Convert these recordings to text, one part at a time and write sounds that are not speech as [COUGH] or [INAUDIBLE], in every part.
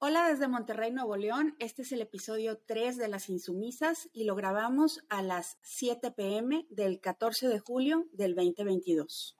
Hola desde Monterrey, Nuevo León. Este es el episodio 3 de Las Insumisas y lo grabamos a las 7 pm del 14 de julio del 2022.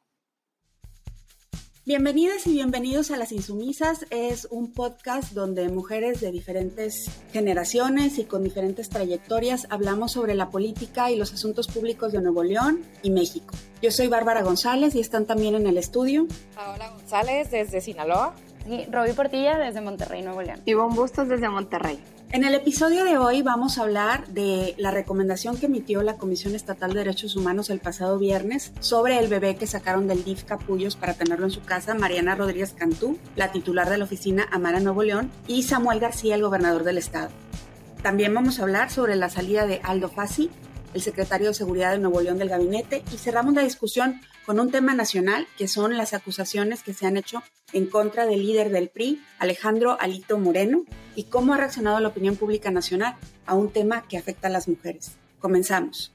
Bienvenidas y bienvenidos a Las Insumisas. Es un podcast donde mujeres de diferentes generaciones y con diferentes trayectorias hablamos sobre la política y los asuntos públicos de Nuevo León y México. Yo soy Bárbara González y están también en el estudio. Paola González desde Sinaloa. Y Roby Portilla desde Monterrey, Nuevo León. Ivonne Bustos desde Monterrey. En el episodio de hoy vamos a hablar de la recomendación que emitió la Comisión Estatal de Derechos Humanos el pasado viernes sobre el bebé que sacaron del DIF Capullos para tenerlo en su casa, Mariana Rodríguez Cantú, la titular de la oficina Amara Nuevo León, y Samuel García, el gobernador del estado. También vamos a hablar sobre la salida de Aldo Fassi, el secretario de Seguridad de Nuevo León del gabinete, y cerramos la discusión con un tema nacional, que son las acusaciones que se han hecho en contra del líder del PRI, Alejandro Alito Moreno, y cómo ha reaccionado la opinión pública nacional a un tema que afecta a las mujeres. Comenzamos.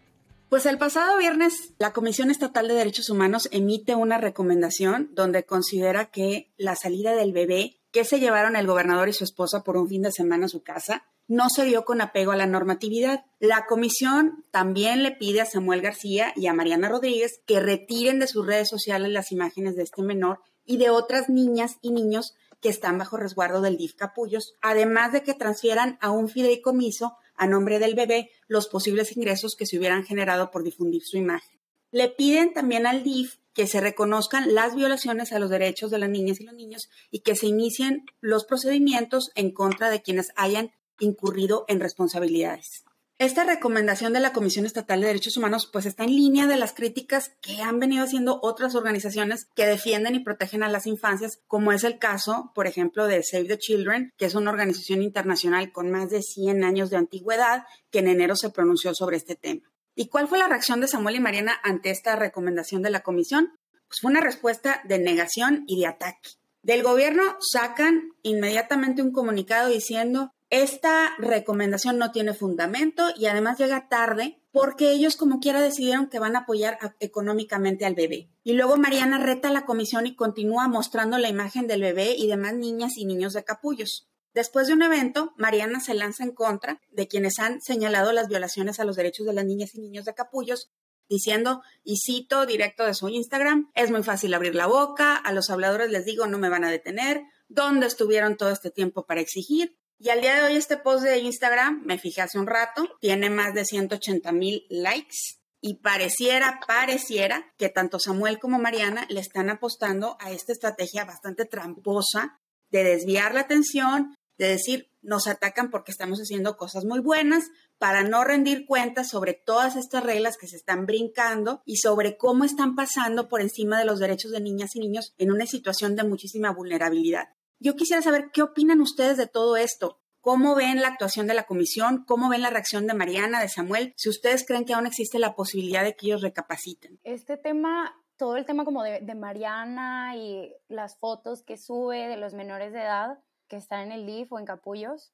Pues el pasado viernes, la Comisión Estatal de Derechos Humanos emite una recomendación donde considera que la salida del bebé que se llevaron el gobernador y su esposa por un fin de semana a su casa no se dio con apego a la normatividad. La comisión también le pide a Samuel García y a Mariana Rodríguez que retiren de sus redes sociales las imágenes de este menor y de otras niñas y niños que están bajo resguardo del DIF Capullos, además de que transfieran a un fideicomiso a nombre del bebé los posibles ingresos que se hubieran generado por difundir su imagen. Le piden también al DIF que se reconozcan las violaciones a los derechos de las niñas y los niños y que se inicien los procedimientos en contra de quienes hayan incurrido en responsabilidades. Esta recomendación de la Comisión Estatal de Derechos Humanos pues está en línea de las críticas que han venido haciendo otras organizaciones que defienden y protegen a las infancias, como es el caso, por ejemplo, de Save the Children, que es una organización internacional con más de 100 años de antigüedad, que en enero se pronunció sobre este tema. ¿Y cuál fue la reacción de Samuel y Mariana ante esta recomendación de la Comisión? Pues fue una respuesta de negación y de ataque. Del gobierno sacan inmediatamente un comunicado diciendo esta recomendación no tiene fundamento y además llega tarde porque ellos como quiera decidieron que van a apoyar económicamente al bebé. Y luego Mariana reta a la comisión y continúa mostrando la imagen del bebé y demás niñas y niños de capullos. Después de un evento, Mariana se lanza en contra de quienes han señalado las violaciones a los derechos de las niñas y niños de capullos, diciendo, y cito directo de su Instagram, es muy fácil abrir la boca, a los habladores les digo no me van a detener, ¿dónde estuvieron todo este tiempo para exigir? Y al día de hoy este post de Instagram, me fijé hace un rato, tiene más de 180 mil likes y pareciera, pareciera que tanto Samuel como Mariana le están apostando a esta estrategia bastante tramposa de desviar la atención, de decir, nos atacan porque estamos haciendo cosas muy buenas, para no rendir cuentas sobre todas estas reglas que se están brincando y sobre cómo están pasando por encima de los derechos de niñas y niños en una situación de muchísima vulnerabilidad. Yo quisiera saber qué opinan ustedes de todo esto. ¿Cómo ven la actuación de la comisión? ¿Cómo ven la reacción de Mariana, de Samuel? Si ustedes creen que aún existe la posibilidad de que ellos recapaciten. Este tema, todo el tema como de, Mariana y las fotos que sube de los menores de edad que están en el LIF o en Capullos,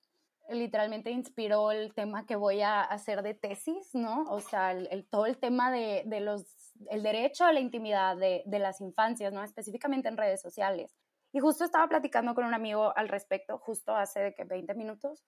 literalmente inspiró el tema que voy a hacer de tesis, ¿no? O sea, el, todo el tema de, los, el derecho a la intimidad de las infancias, ¿no? Específicamente en redes sociales. Y justo estaba platicando con un amigo al respecto, justo hace de que 20 minutos,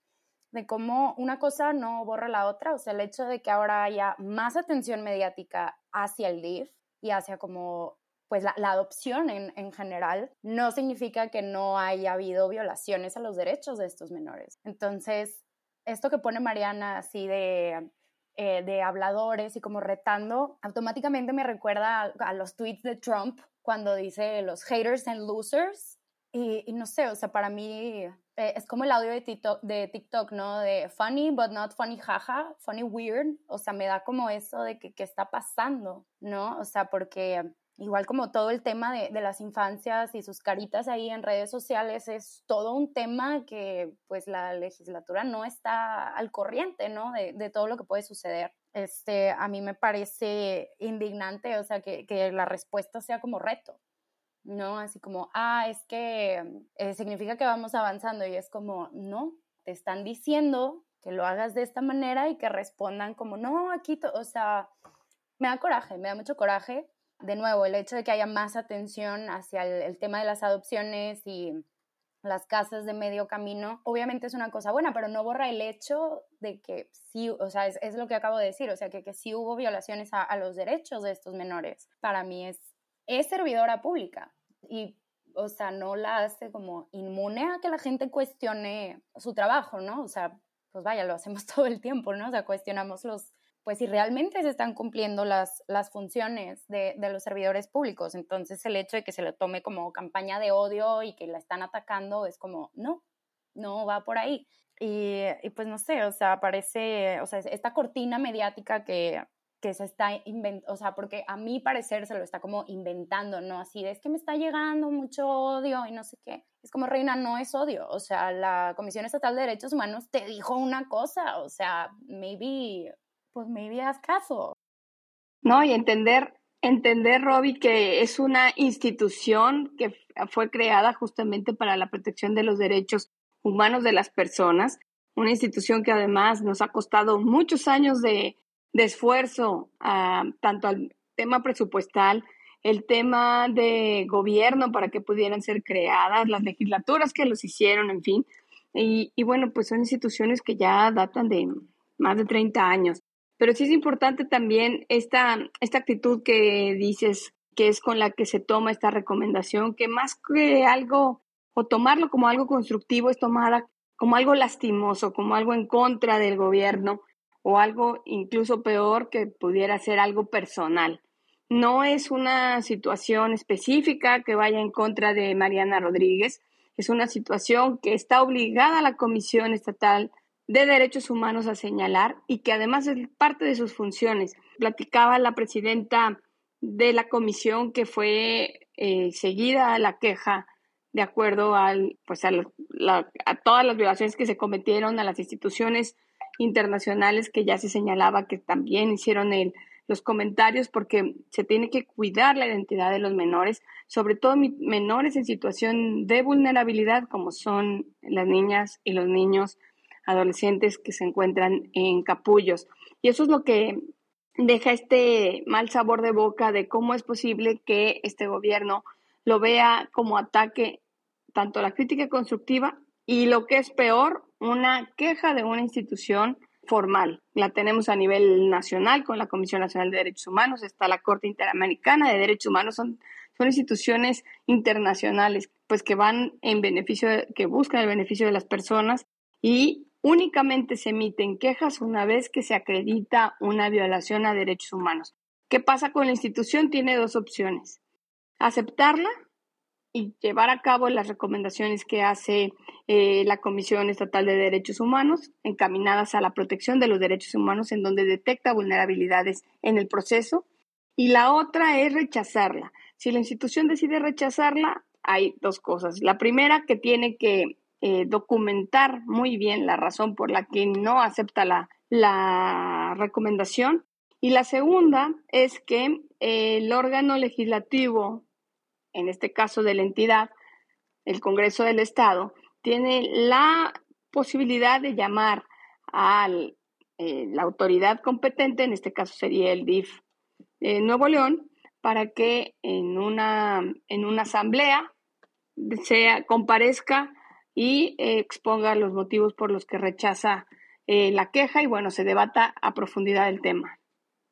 de cómo una cosa no borra la otra, o sea, el hecho de que ahora haya más atención mediática hacia el DIF y hacia como pues la, adopción en, en, general no significa que no haya habido violaciones a los derechos de estos menores. Entonces, esto que pone Mariana así de, eh, de habladores y como retando, automáticamente me recuerda a los tweets de Trump cuando dice los haters and losers. Y, no sé, o sea, para mí eh, es como el audio de TikTok, de TikTok, ¿no? De funny, but not funny, jaja, funny, weird. O sea, me da como eso de que qué está pasando, ¿no? O sea, porque igual como todo el tema de, de, las infancias y sus caritas ahí en redes sociales es todo un tema que pues la legislatura no está al corriente, ¿no? De, de todo lo que puede suceder este, a mí me parece indignante, o sea, que, que la respuesta sea como reto, ¿no? Así como, ah, es que eh, significa que vamos avanzando y es como, no, te están diciendo que lo hagas de esta manera y que respondan como, no, aquí, o sea, me da coraje, me da mucho coraje. De nuevo, el hecho de que haya más atención hacia el, el tema de las adopciones y las casas de medio camino, obviamente es una cosa buena, pero no borra el hecho de que sí, o sea, es, lo que acabo de decir, o sea, que, que sí hubo violaciones a, los derechos de estos menores. Para mí es, es servidora pública y, o sea, no la hace como inmune a que la gente cuestione su trabajo, ¿no? O sea, pues vaya, lo hacemos [LAUGHS] todo el tiempo, ¿no? O sea, cuestionamos los, pues si realmente se están cumpliendo las, las funciones de, de, los servidores públicos. Entonces el hecho de que se lo tome como campaña de odio y que la están atacando es como, no, no va por ahí. Y, y pues no sé, o sea, parece, o sea, esta cortina mediática que, que se está inventando, o sea, porque a mi parecer se lo está como inventando, ¿no? Así de, es que me está llegando mucho odio y no sé qué. Es como, Reina, no es odio, o sea, la Comisión Estatal de Derechos Humanos te dijo una cosa, o sea, maybe pues maybe haz caso. No, y entender, entender, Robbie, que es una institución que fue creada justamente para la protección de los derechos humanos de las personas, una institución que además nos ha costado muchos años de, esfuerzo, ah, tanto al tema presupuestal, el tema de gobierno para que pudieran ser creadas, las legislaturas que los hicieron, en fin. Y, y bueno, pues son instituciones que ya datan de más de 30 años pero sí es importante también esta, esta actitud que dices que es con la que se toma esta recomendación, que más que algo, o tomarlo como algo constructivo, es tomada como algo lastimoso, como algo en contra del gobierno, o algo incluso peor que pudiera ser algo personal. No es una situación específica que vaya en contra de Mariana Rodríguez, es una situación que está obligada a la Comisión Estatal de Derechos Humanos a señalar y que además es parte de sus funciones. Platicaba la presidenta de la comisión que fue eh, seguida la queja de acuerdo al, pues a, a todas las violaciones que se cometieron a las instituciones internacionales que ya se señalaba que también hicieron el, los comentarios porque se tiene que cuidar la identidad de los menores, sobre todo menores en situación de vulnerabilidad como son las niñas y los niños adolescentes que se encuentran en capullos. Y eso es lo que deja este mal sabor de boca de cómo es posible que este gobierno lo vea como ataque tanto la crítica constructiva y lo que es peor, una queja de una institución formal. La tenemos a nivel nacional con la Comisión Nacional de Derechos Humanos, está la Corte Interamericana de Derechos Humanos, son, son instituciones internacionales pues que van en beneficio, que buscan el beneficio de las personas y únicamente se emiten quejas una vez que se acredita una violación a derechos humanos. ¿Qué pasa con la institución? Tiene dos opciones. Aceptarla y llevar a cabo las recomendaciones que hace eh, la Comisión Estatal de Derechos Humanos encaminadas a la protección de los derechos humanos en donde detecta vulnerabilidades en el proceso. Y la otra es rechazarla. Si la institución decide rechazarla, hay dos cosas. La primera, que tiene que eh, documentar muy bien la razón por la que no acepta la, la recomendación. Y la segunda es que el órgano legislativo, en este caso de la entidad, el Congreso del Estado, tiene la posibilidad de llamar a eh, la autoridad competente, en este caso sería el DIF de Nuevo León, para que en una, en una asamblea sea, comparezca y eh, exponga los motivos por los que rechaza eh, la queja y bueno, se debata a profundidad el tema.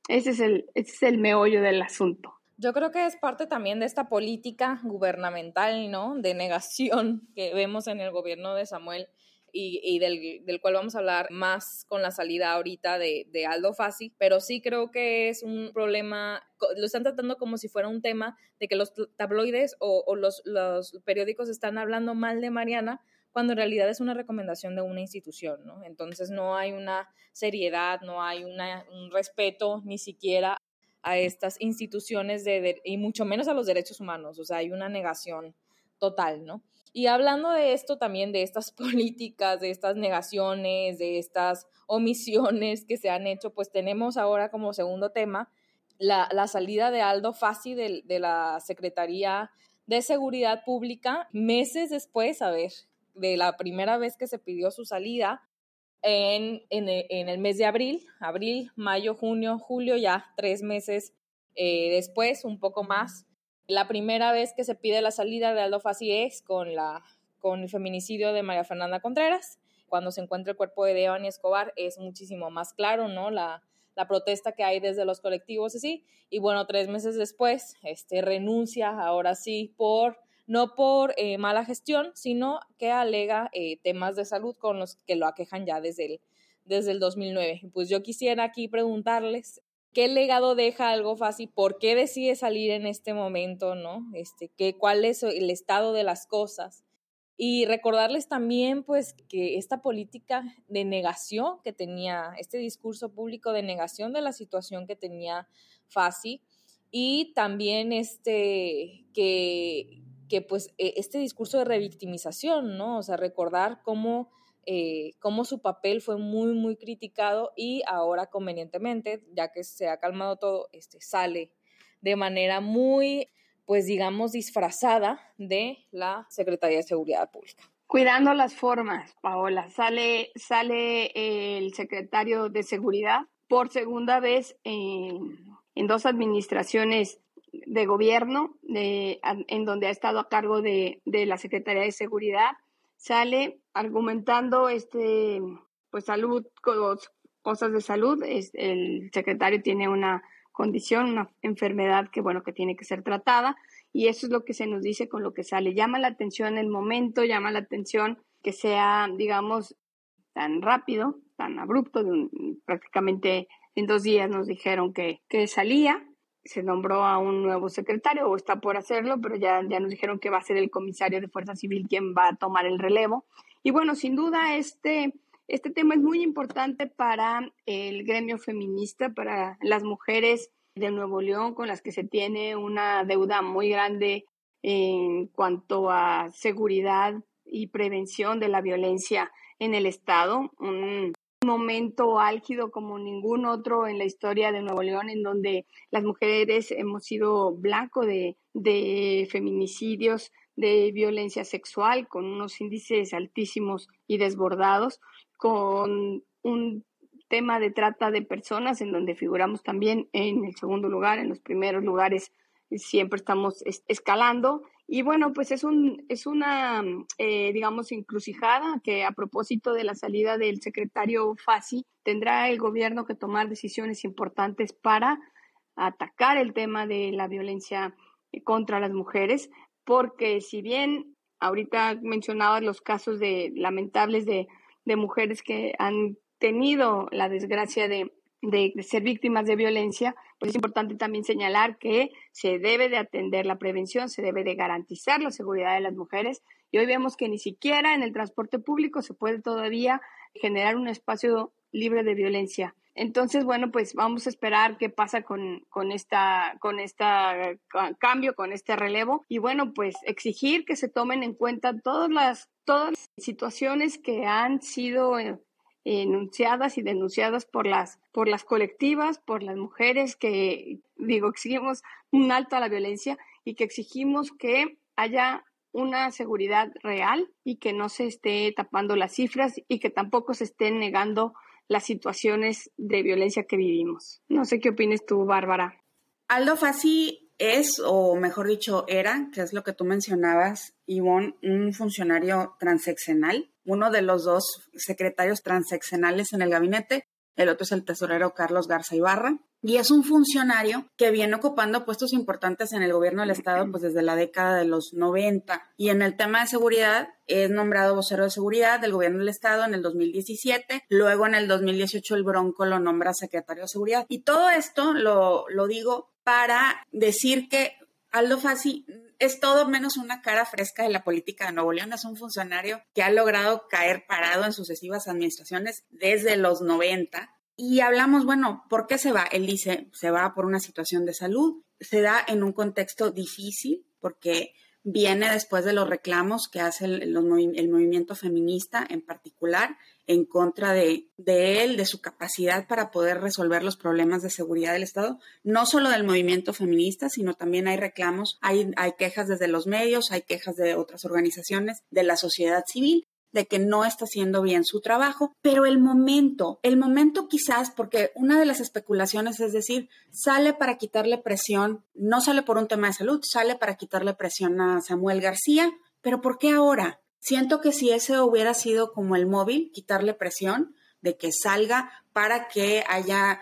Ese es el, ese es el meollo del asunto. Yo creo que es parte también de esta política gubernamental, ¿no? De negación [LAUGHS] que vemos en el gobierno de Samuel y, del, del, cual vamos a hablar más con la salida ahorita de, de, Aldo Fassi, pero sí creo que es un problema, lo están tratando como si fuera un tema de que los tabloides o, o los, los, periódicos están hablando mal de Mariana cuando en realidad es una recomendación de una institución, ¿no? Entonces no hay una seriedad, no hay una, un respeto ni siquiera a estas instituciones de, y mucho menos a los derechos humanos, o sea, hay una negación total, ¿no? Y hablando de esto también, de estas [LAUGHS] políticas, de estas negaciones, de estas omisiones que se han hecho, pues tenemos ahora como segundo tema la, la salida de Aldo Fassi de, de la Secretaría de Seguridad Pública meses después, a ver, de la primera vez que se pidió su salida en, en, el mes de abril, abril, mayo, junio, julio, ya tres meses eh, después, un poco más. La primera vez que se pide la salida de Aldo Fassi es con la con el feminicidio de María Fernanda Contreras. Cuando se encuentra el cuerpo de Devani Escobar es muchísimo más claro, ¿no? La, la protesta que hay desde los colectivos así. Y bueno, tres meses después, este, renuncia ahora sí por, no por eh, mala gestión, sino que alega eh, temas de salud con los que lo aquejan ya desde el, desde el 2009. Pues yo quisiera aquí preguntarles qué legado deja algo fácil, por qué decide salir en este momento, ¿no? Este, qué, cuál es el estado de las cosas y recordarles también, pues, que esta política de negación que tenía, este discurso público de negación de la situación que tenía FASI, y también este, que, que pues, e, este discurso de revictimización, ¿no? O sea, recordar cómo, eh, cómo su papel fue muy, muy criticado y ahora convenientemente, ya que se ha calmado todo, este, sale de manera muy pues digamos, disfrazada de la Secretaría de Seguridad Pública. Cuidando las formas, Paola. Sale, sale el secretario de Seguridad por segunda vez en, dos administraciones de gobierno, en donde ha estado a cargo de, la Secretaría de Seguridad, sale argumentando este, pues salud, cosas de salud. el secretario tiene una condición, una enfermedad que, bueno, que tiene que ser tratada. Y eso es lo que se nos dice con lo que sale. Llama la atención el momento, llama la atención que sea, digamos, tan rápido, tan abrupto, prácticamente en dos días nos dijeron que, que salía, se nombró a un nuevo secretario o está por hacerlo, pero ya, ya nos dijeron que va a ser el comisario de Fuerza Civil quien va a tomar el relevo. Y bueno, sin duda este, este tema es muy importante para el gremio feminista, para las mujeres de Nuevo León con las que se tiene una deuda muy grande en cuanto a seguridad y prevención de la violencia en el Estado. Un momento álgido como ningún otro en la historia de Nuevo León, en donde las mujeres hemos sido blanco de, de feminicidios, de violencia sexual, con unos índices altísimos y desbordados con un tema de trata de personas en donde figuramos también en el segundo lugar, en los primeros lugares siempre estamos escalando y bueno, pues es, un, es una, eh, digamos, encrucijada que a propósito de la salida del secretario Fasi, tendrá el gobierno que tomar decisiones importantes para atacar el tema de la violencia contra las mujeres, porque si bien ahorita mencionabas los casos de lamentables de de mujeres que han tenido la desgracia de, ser víctimas de violencia, pues es importante también señalar que se debe de atender la prevención, se debe de garantizar la seguridad de las mujeres y hoy vemos que ni siquiera en el transporte público se puede todavía generar un espacio libre de violencia. Entonces, bueno, pues vamos a esperar qué pasa con, con esta, con esta cambio, con este relevo. Y bueno, pues exigir que se tomen en cuenta todas las, todas las situaciones que han sido eh, enunciadas y denunciadas por las, por las colectivas, por las mujeres que, digo, exigimos un alto a la violencia y que exigimos que haya una seguridad real y que no se esté tapando las cifras y que tampoco se estén negando las situaciones de violencia que vivimos. No sé qué opinas tú, Bárbara. Aldo Fassi es, o mejor dicho, era, que es lo que tú mencionabas, Ivonne, un funcionario transeccional, uno de los dos secretarios transeccionales en el gabinete, el otro es el tesorero Carlos Garza Ibarra, y es un funcionario que viene ocupando puestos importantes en el gobierno del estado pues desde la década de los 90 y en el tema de seguridad es nombrado vocero de seguridad del gobierno del estado en el 2017, luego en el 2018 el Bronco lo nombra secretario de seguridad. Y todo esto lo, lo digo para decir que Aldo Fassi es todo menos una cara fresca de la política de Nuevo León. Es un funcionario que ha logrado caer parado en sucesivas administraciones desde los 90 y hablamos, bueno, ¿por qué se va? Él dice, se va por una situación de salud, se da en un contexto difícil porque viene después de los reclamos que hace el, movimiento feminista en particular en contra de, de, él, de su capacidad para poder resolver los problemas de seguridad del Estado, no solo del movimiento feminista, sino también hay reclamos, hay, hay quejas desde los medios, hay quejas de otras organizaciones de la sociedad civil de que no está haciendo bien su trabajo, pero el momento, el momento quizás, porque una de las especulaciones es decir, sale para quitarle presión, no sale por un tema de salud, sale para quitarle presión a Samuel García, pero ¿por qué ahora? Siento que si ese hubiera sido como el móvil, quitarle presión de que salga para que haya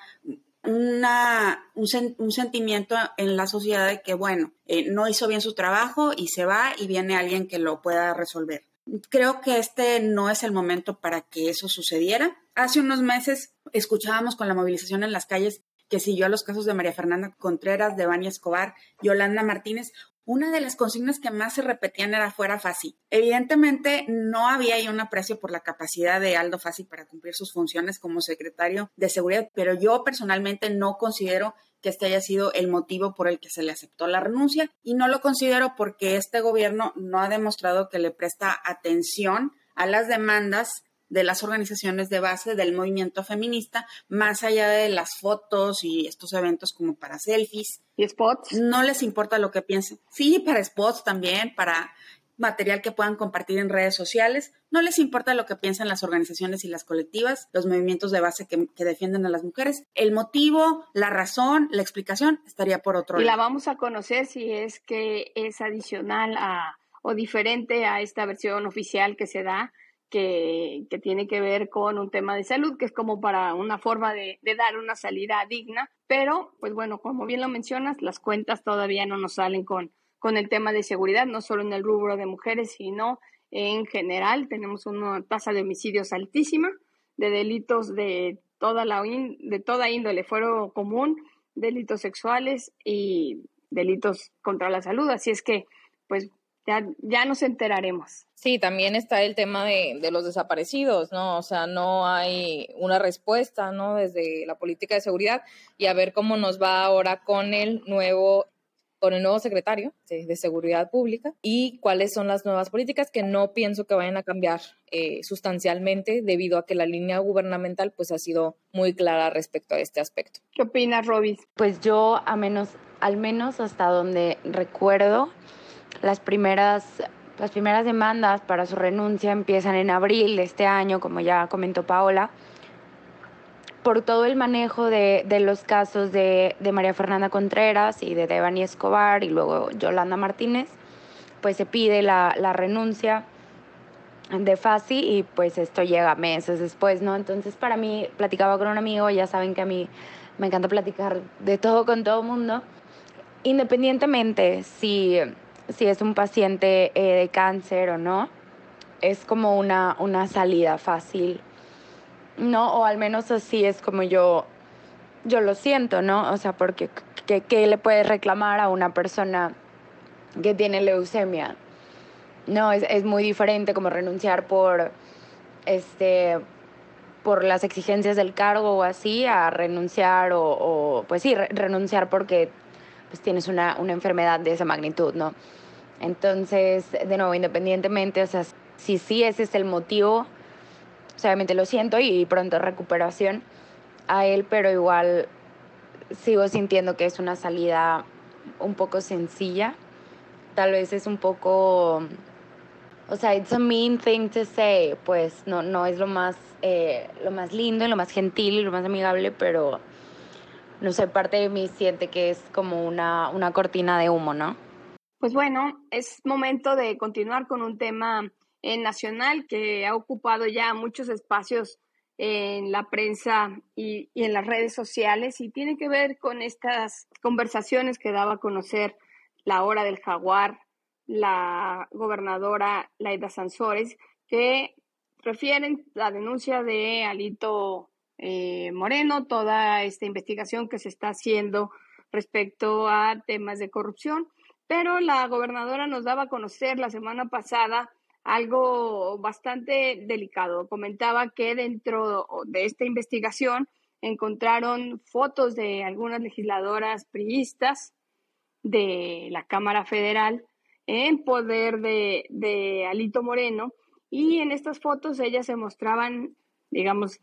una, un, sentimiento en la sociedad de que, bueno, eh, no hizo bien su trabajo y se va y viene alguien que lo pueda resolver. Creo que este no es el momento para que eso sucediera. Hace unos meses escuchábamos con la movilización en las calles que siguió los casos de María Fernanda Contreras, de Bani Escobar, Yolanda Martínez, una de las consignas que más se repetían era fuera Fasi. Evidentemente no había ahí un aprecio por la capacidad de Aldo Fasi para cumplir sus funciones como secretario de seguridad, pero yo personalmente no considero que este haya sido el motivo por el que se le aceptó la renuncia y no lo considero porque este gobierno no ha demostrado que le presta atención a las demandas de las organizaciones de base del movimiento feminista, más allá de las fotos y estos eventos como para selfies. ¿Y spots? No les importa lo que piensen. Sí, para spots también, para material que puedan compartir en redes sociales. No les importa lo que piensan las organizaciones y las colectivas, los movimientos de base que, defienden a las mujeres. El motivo, la razón, la explicación estaría por otro lado. Y la vamos a conocer si es que es adicional a, o diferente a esta versión oficial que se da que, tiene que ver con un tema de salud, que es como para una forma de, dar una salida digna, pero pues bueno, como bien lo mencionas, las cuentas todavía no nos salen con, con el tema de seguridad, no solo en el rubro de mujeres, sino en general. Tenemos una tasa de homicidios altísima, de delitos de toda, la, de toda índole, fuero común, delitos sexuales y delitos contra la salud. Así es que, pues ya, ya nos enteraremos. Sí, también está el tema de, de, los desaparecidos, ¿no? O sea, no hay una respuesta, ¿no? Desde la política de seguridad y a ver cómo nos va ahora con el nuevo con el nuevo secretario de, Seguridad Pública y cuáles son las nuevas políticas que no pienso que vayan a cambiar eh, sustancialmente debido a que la línea gubernamental pues ha sido muy clara respecto a este aspecto. ¿Qué opinas, Robis? Pues yo a menos, al menos hasta donde recuerdo, las primeras las primeras demandas para su renuncia empiezan en abril de este año, como ya comentó Paola, por todo el manejo de, los casos de, María Fernanda Contreras y de Devani Escobar y luego Yolanda Martínez, pues se pide la, la renuncia de Fasi y pues esto llega meses después, ¿no? Entonces para mí, platicaba con un amigo, ya saben que a mí me encanta platicar de todo con todo mundo, independientemente si si es un paciente eh, de cáncer o no, es como una, una salida fácil, ¿no? O al menos así es como yo, yo lo siento, ¿no? O sea, porque ¿qué, le puedes reclamar a una persona que tiene leucemia? No, es, es muy diferente como renunciar por, este, por las exigencias del cargo o así, a renunciar o, o pues sí, renunciar porque pues tienes una, una enfermedad de esa magnitud, ¿no? Entonces, de nuevo, independientemente, o sea, si sí ese es el motivo, obviamente lo siento y pronto recuperación a él, pero igual sigo sintiendo que es una salida un poco sencilla. Tal vez es un poco, o sea, it's a mean thing to say, pues no, no es lo más, eh, lo más lindo y lo más gentil y lo más amigable, pero no sé, parte de mí siente que es como una, una cortina de humo, ¿no? Pues bueno, es momento de continuar con un tema eh, nacional que ha ocupado ya muchos espacios en la prensa y, en las redes sociales y tiene que ver con estas conversaciones que daba a conocer la hora del jaguar, la gobernadora Laida Sansores, que refieren la denuncia de Alito eh, Moreno, toda esta investigación que se está haciendo respecto a temas de corrupción. Pero la gobernadora nos daba a conocer la semana pasada algo bastante delicado. Comentaba que dentro de esta investigación encontraron fotos de algunas legisladoras priistas de la Cámara Federal en poder de, Alito Moreno y en estas fotos ellas se mostraban, digamos,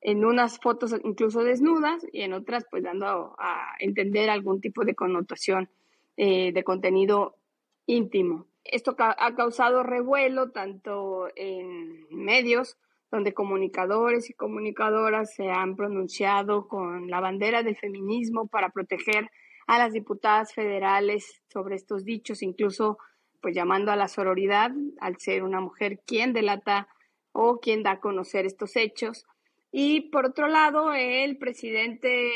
en unas fotos incluso desnudas y en otras pues dando a entender algún tipo de connotación eh, de contenido íntimo. Esto ha causado revuelo tanto en medios donde comunicadores y comunicadoras se han pronunciado con la bandera del feminismo para proteger a las diputadas federales sobre estos dichos, incluso pues llamando a la sororidad al ser una mujer quien delata o quien da a conocer estos hechos. Y por otro lado, el presidente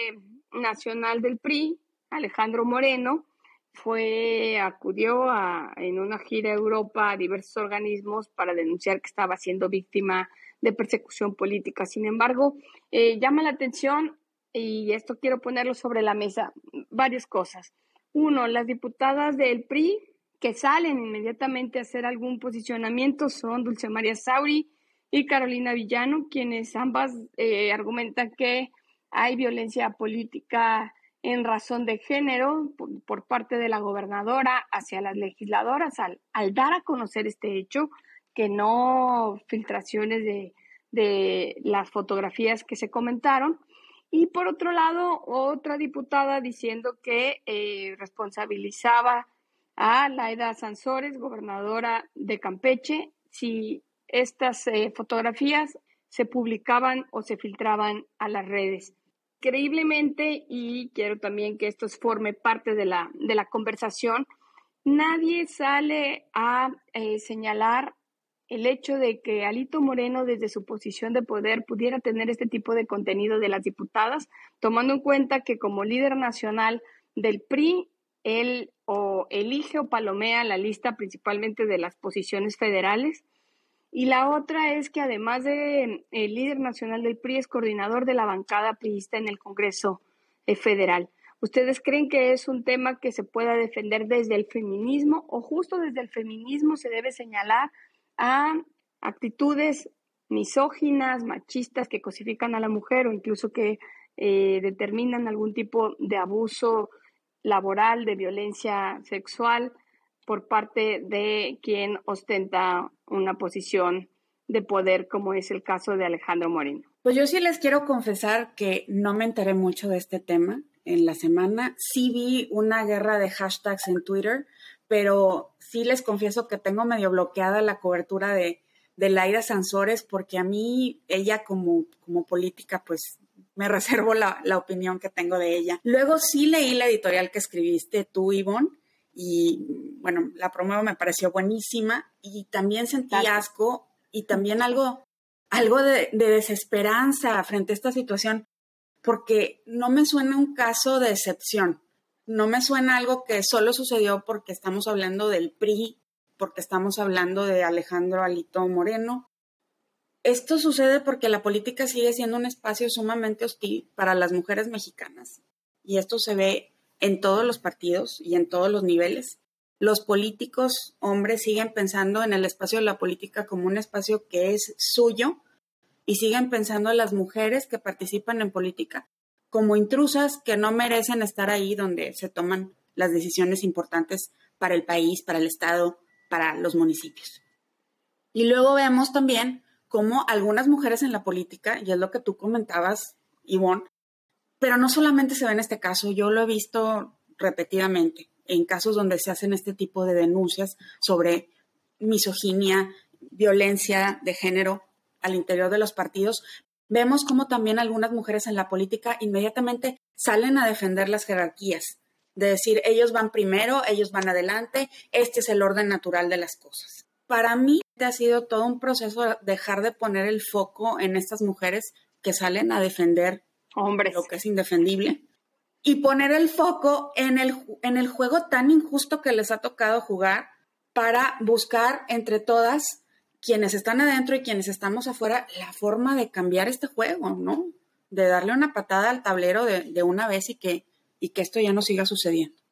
nacional del PRI, Alejandro Moreno, fue, acudió a, en una gira a Europa a diversos organismos para denunciar que estaba siendo víctima de persecución política. Sin embargo, eh, llama la atención, y esto quiero ponerlo sobre la mesa, varias cosas. Uno, las diputadas del PRI que salen inmediatamente a hacer algún posicionamiento son Dulce María Sauri y Carolina Villano, quienes ambas eh, argumentan que hay violencia política en razón de género por, parte de la gobernadora hacia las legisladoras al, dar a conocer este hecho, que no filtraciones de, de las fotografías que se comentaron. Y por otro lado, otra diputada diciendo que eh, responsabilizaba a Laida Sansores, gobernadora de Campeche, si estas eh, fotografías se publicaban o se filtraban a las redes creíblemente, y quiero también que esto forme parte de la, de la conversación, nadie sale a eh, señalar el hecho de que Alito Moreno, desde su posición de poder, pudiera tener este tipo de contenido de las diputadas, tomando en cuenta que como líder nacional del PRI, él o elige o palomea la lista principalmente de las posiciones federales y la otra es que además de el líder nacional del PRI es coordinador de la bancada priista en el Congreso eh, Federal. ¿Ustedes creen que es un tema que se pueda defender desde el feminismo o justo desde el feminismo se debe señalar a actitudes misóginas, machistas que cosifican a la mujer o incluso que eh, determinan algún tipo de abuso laboral, de violencia sexual por parte de quien ostenta una posición de poder, como es el caso de Alejandro Moreno. Pues yo sí les quiero confesar que no me enteré mucho de este tema en la semana. Sí vi una guerra de hashtags en Twitter, pero sí les confieso que tengo medio bloqueada la cobertura de, de Laida Sansores porque a mí ella como, como política pues me [LAUGHS] reservo la, la, opinión que tengo de ella. Luego sí leí la editorial que escribiste tú, Ivonne, y bueno, la promo me pareció buenísima y también sentí asco y también algo, algo de, desesperanza frente a esta situación, porque no me suena un caso de excepción, no me suena algo que solo sucedió porque estamos hablando del PRI, porque estamos hablando de Alejandro Alito Moreno. Esto sucede porque la política sigue siendo un espacio sumamente hostil para las mujeres mexicanas. Y esto se ve en todos los partidos y en todos los niveles. Los políticos hombres siguen pensando en el espacio de la política como un espacio que es suyo y siguen pensando en las mujeres que participan en política como intrusas que no merecen estar ahí donde se toman las decisiones importantes para el país, para el Estado, para los municipios. Y luego vemos también cómo algunas mujeres en la política, y es lo que tú comentabas, Ivonne, pero no solamente se ve en este caso, yo lo he visto repetidamente en casos donde se hacen este tipo de denuncias sobre misoginia, violencia de género al interior de los partidos, vemos como también algunas mujeres en la política inmediatamente salen a defender las jerarquías, de decir, ellos van primero, ellos van adelante, este es el orden natural de las cosas. Para mí ha sido todo un proceso dejar de poner el foco en estas mujeres que salen a defender Hombres. lo que es indefendible, y poner el foco en el, en el juego tan injusto que les ha tocado jugar para buscar entre todas quienes están adentro y quienes estamos afuera la forma de cambiar este juego, ¿no? De darle una patada al tablero de, de una vez y que, y que esto ya no siga sucediendo.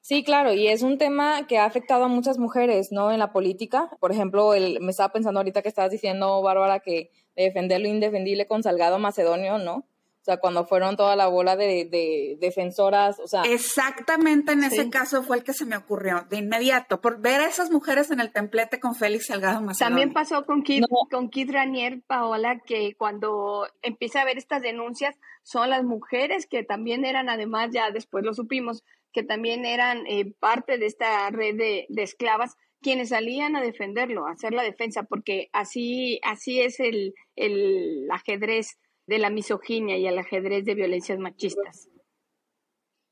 Sí, claro, y es un tema que ha afectado a muchas mujeres, ¿no? En la política. Por ejemplo, el, me estaba pensando ahorita que estabas diciendo, Bárbara, que defender lo indefendible con Salgado Macedonio, ¿no? O sea, cuando fueron toda la bola de, defensoras, o sea. Exactamente en ese caso fue el que se me ocurrió, de inmediato, por ver a esas mujeres en el templete con Félix Salgado Macedonio. También pasó con Kid, con Kid Ranier, Paola, que cuando empieza a ver estas denuncias, son las mujeres que también eran, además, ya después lo supimos, que también eran eh, parte de esta red de, esclavas, quienes salían a defenderlo, a hacer la defensa, porque así, así es el, el ajedrez de la misoginia y el ajedrez de violencias machistas.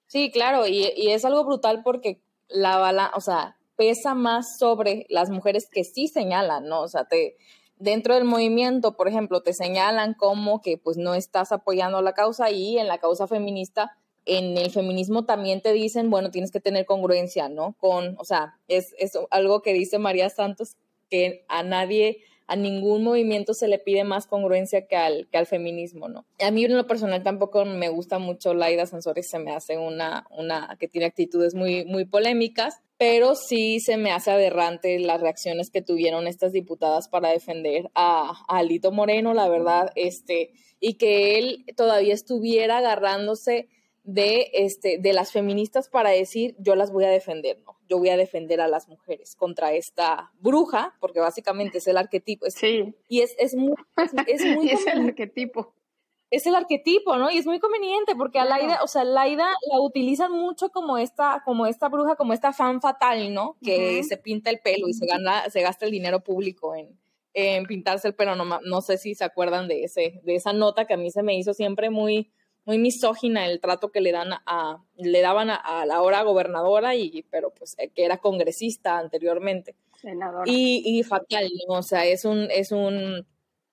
Sí, claro, y, es algo brutal porque la bala, o sea, pesa más sobre las mujeres que sí señalan, ¿no? O sea, te, dentro del movimiento, por ejemplo, te señalan como que pues no estás apoyando la causa y en la causa feminista, en el feminismo también te dicen, bueno, tienes que tener congruencia, ¿no? Con, o sea, es, es algo que dice María Santos, que a nadie a ningún movimiento se le pide más congruencia que al, que al feminismo, ¿no? A mí en lo personal tampoco me gusta mucho Laida Sansores, se me hace una, una que tiene actitudes muy, muy polémicas, pero sí se me hace aberrante las reacciones que tuvieron estas diputadas para defender a, a Alito Moreno, la verdad, este, y que él todavía estuviera agarrándose de, este, de las feministas para decir yo las voy a defender, ¿no? Yo voy a defender a las mujeres contra esta bruja, porque básicamente es el arquetipo. sí. Y es, es muy... Es, [LAUGHS] muy es el arquetipo. Es el arquetipo, ¿no? Y es muy conveniente porque a Laida, o sea, Laida la utilizan mucho como esta, como esta bruja, como esta fan fatal, ¿no? Que se pinta el pelo y se gana, se gasta el dinero público en, en pintarse el pelo. No, no sé si se acuerdan de ese, de esa nota que a mí se me hizo siempre muy, muy misógina el trato que le dan a, le daban a, la hora gobernadora y, pero pues eh, que era congresista anteriormente. Senadora. Y, y fatal, ¿no? O sea, es un, es un,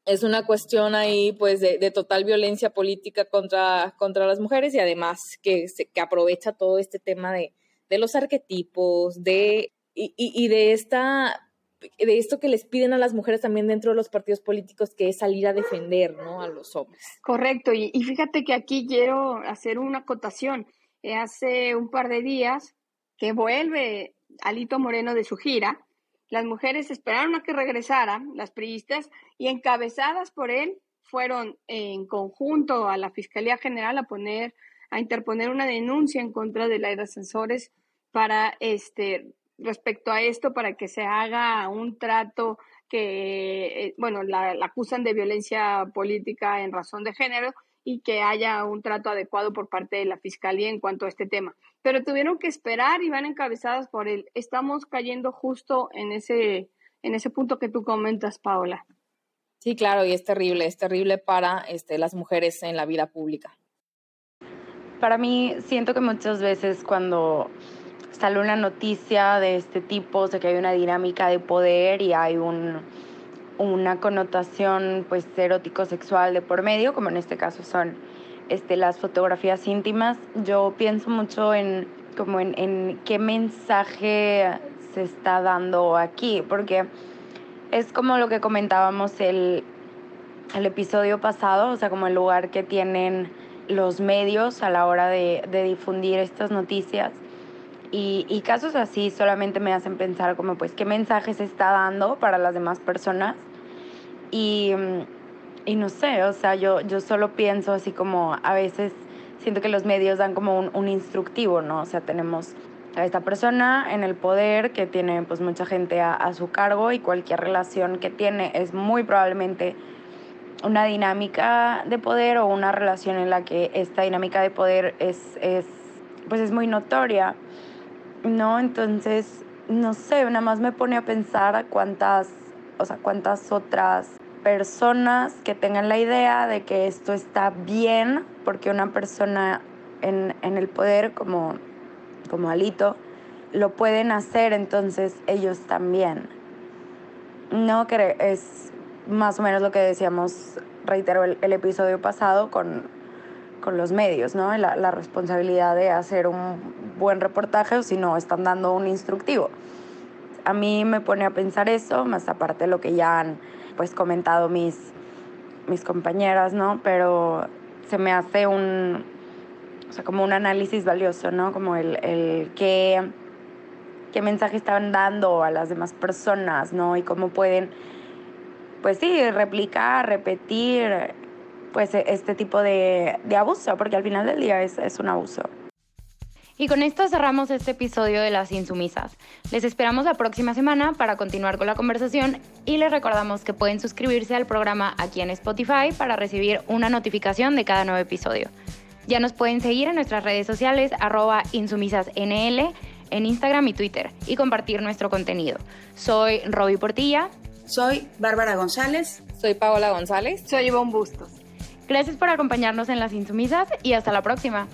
es una cuestión ahí pues de, total violencia política contra, contra las mujeres y además que, se, que aprovecha todo este tema de, de los arquetipos, de, y, y de esta de esto que les piden a las mujeres también dentro de los partidos políticos, que es salir a defender ¿no? a los hombres. Correcto, y, fíjate que aquí quiero hacer una acotación. Eh, hace un par de días que vuelve Alito Moreno de su gira, las mujeres esperaron a que regresara, las priistas, y encabezadas por él, fueron en conjunto a la Fiscalía General a poner, a interponer una denuncia en contra de la de ascensores para este respecto a esto para que se haga un trato que, eh, bueno, la, acusan de violencia política en razón de género y que haya un trato adecuado por parte de la Fiscalía en cuanto a este tema. Pero tuvieron que esperar y van encabezadas por él. Estamos cayendo justo en ese, en ese punto que tú comentas, Paola. Sí, claro, y es terrible, es terrible para este, las mujeres en la vida pública. Para mí, siento que muchas veces cuando sale una noticia de este tipo, de que hay una dinámica de poder y hay un, una connotación pues erótico-sexual de por medio, como en este caso son este, las fotografías íntimas. Yo pienso mucho en, como en qué mensaje se está dando aquí, porque es como lo que comentábamos el, el episodio pasado, o sea, como el lugar que tienen los medios a la hora de, de difundir estas noticias y, casos así solamente me hacen pensar como pues qué mensaje se está dando para las demás personas. Y, y no sé, o sea, yo, yo solo pienso así como a veces siento que los medios dan como un, un instructivo, ¿no? O sea, tenemos a esta persona en el poder que tiene pues mucha gente a, a, su cargo y cualquier relación que tiene es muy probablemente una dinámica de poder o una relación en la que esta dinámica de poder es, es pues es muy notoria ¿no? Entonces, no sé, nada más me pone a pensar cuántas, o sea, cuántas otras personas que tengan la idea de que esto está bien, porque una persona en, en el poder como, como Alito lo pueden hacer, entonces ellos también. No, que es más o menos lo que decíamos, reitero, el, el episodio pasado con, con los medios, ¿no? La, la responsabilidad de hacer un buen reportaje o si no están dando un instructivo. A mí me pone a pensar eso, más aparte de lo que ya han pues comentado mis, mis compañeras, ¿no? Pero se me hace un, o sea, como un análisis valioso, ¿no? Como el, el qué, qué mensaje están dando a las demás personas, ¿no? Y cómo pueden, pues sí, replicar, repetir, pues este tipo de, de abuso, porque al final del día es, es un abuso. Y con esto cerramos este episodio de Las Insumisas. Les esperamos la próxima semana para continuar con la conversación y les recordamos que pueden suscribirse al programa aquí en Spotify para recibir una notificación de cada nuevo episodio. Ya nos pueden seguir en nuestras redes sociales arroba insumisasnl en Instagram y Twitter y compartir nuestro contenido. Soy Roby Portilla. Soy Bárbara González. Soy Paola González. Soy Ivonne Bustos. Gracias por acompañarnos en Las Insumisas y hasta la próxima.